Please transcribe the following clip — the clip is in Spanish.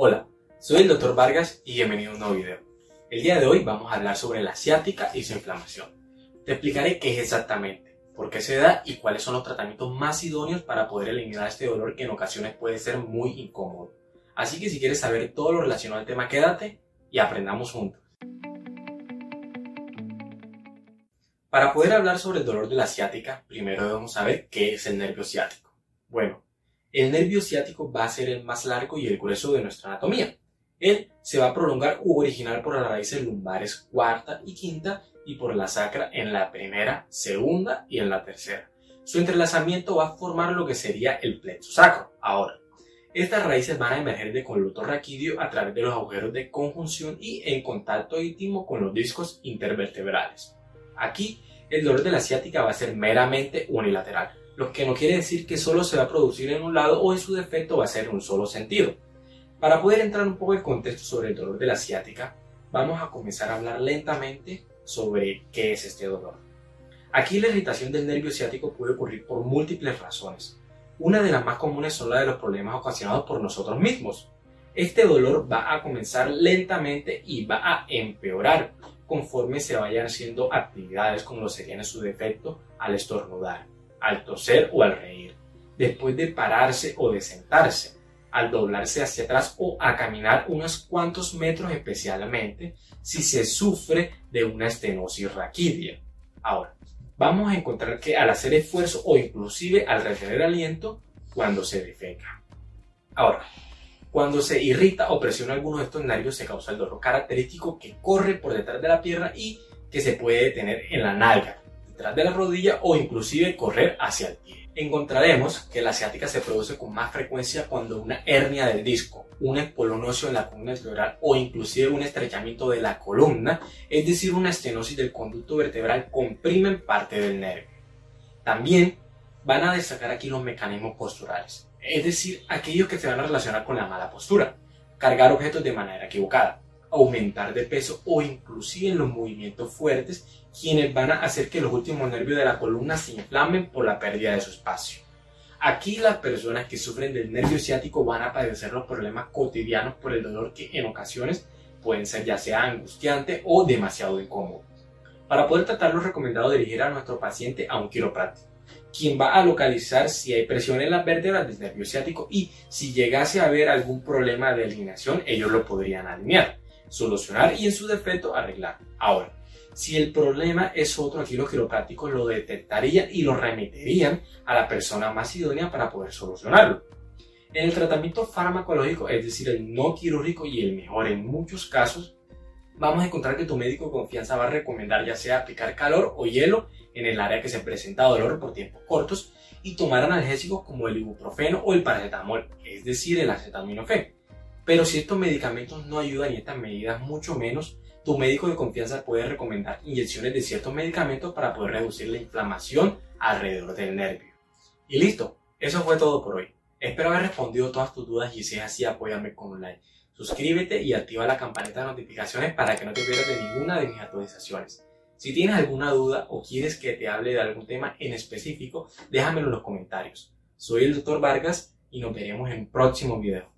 Hola, soy el Dr. Vargas y bienvenido a un nuevo video. El día de hoy vamos a hablar sobre la ciática y su inflamación. Te explicaré qué es exactamente, por qué se da y cuáles son los tratamientos más idóneos para poder eliminar este dolor que en ocasiones puede ser muy incómodo. Así que si quieres saber todo lo relacionado al tema, quédate y aprendamos juntos. Para poder hablar sobre el dolor de la ciática, primero debemos saber qué es el nervio ciático. Bueno, el nervio ciático va a ser el más largo y el grueso de nuestra anatomía. Él se va a prolongar u originar por las raíces lumbares cuarta y quinta y por la sacra en la primera, segunda y en la tercera. Su entrelazamiento va a formar lo que sería el plexo sacro. Ahora, estas raíces van a emerger de conluto raquídeo a través de los agujeros de conjunción y en contacto íntimo con los discos intervertebrales. Aquí, el dolor de la ciática va a ser meramente unilateral, lo que no quiere decir que solo se va a producir en un lado o en su defecto va a ser en un solo sentido. Para poder entrar un poco en contexto sobre el dolor de la ciática, vamos a comenzar a hablar lentamente sobre qué es este dolor. Aquí la irritación del nervio ciático puede ocurrir por múltiples razones. Una de las más comunes son la de los problemas ocasionados por nosotros mismos. Este dolor va a comenzar lentamente y va a empeorar conforme se vayan haciendo actividades como lo serían en su defecto al estornudar, al toser o al reír, después de pararse o de sentarse, al doblarse hacia atrás o a caminar unos cuantos metros especialmente si se sufre de una estenosis raquídea. Ahora, vamos a encontrar que al hacer esfuerzo o inclusive al retener aliento cuando se defeca. Ahora, cuando se irrita o presiona alguno de estos nervios se causa el dolor característico que corre por detrás de la pierna y que se puede detener en la nalga, detrás de la rodilla o inclusive correr hacia el pie. Encontraremos que la ciática se produce con más frecuencia cuando una hernia del disco, un espolón en la columna vertebral o inclusive un estrechamiento de la columna, es decir, una estenosis del conducto vertebral, comprimen parte del nervio. También van a destacar aquí los mecanismos posturales es decir, aquellos que se van a relacionar con la mala postura, cargar objetos de manera equivocada, aumentar de peso o inclusive en los movimientos fuertes, quienes van a hacer que los últimos nervios de la columna se inflamen por la pérdida de su espacio. Aquí las personas que sufren del nervio ciático van a padecer los problemas cotidianos por el dolor que en ocasiones pueden ser ya sea angustiante o demasiado incómodo. Para poder tratarlo recomendado dirigir a nuestro paciente a un quiropráctico quien va a localizar si hay presión en las vértebras del nervio ciático y si llegase a haber algún problema de alineación, ellos lo podrían alinear, solucionar y en su defecto arreglar. Ahora, si el problema es otro, aquí los quiroprácticos lo detectarían y lo remitirían a la persona más idónea para poder solucionarlo. En el tratamiento farmacológico, es decir, el no quirúrgico y el mejor en muchos casos, vamos a encontrar que tu médico de confianza va a recomendar ya sea aplicar calor o hielo en el área que se presenta dolor por tiempos cortos y tomar analgésicos como el ibuprofeno o el paracetamol, es decir, el acetaminofén. Pero si estos medicamentos no ayudan y estas medidas mucho menos, tu médico de confianza puede recomendar inyecciones de ciertos medicamentos para poder reducir la inflamación alrededor del nervio. Y listo, eso fue todo por hoy. Espero haber respondido todas tus dudas y si es así, apóyame con un like. Suscríbete y activa la campanita de notificaciones para que no te pierdas de ninguna de mis actualizaciones. Si tienes alguna duda o quieres que te hable de algún tema en específico, déjamelo en los comentarios. Soy el Dr. Vargas y nos veremos en un próximo video.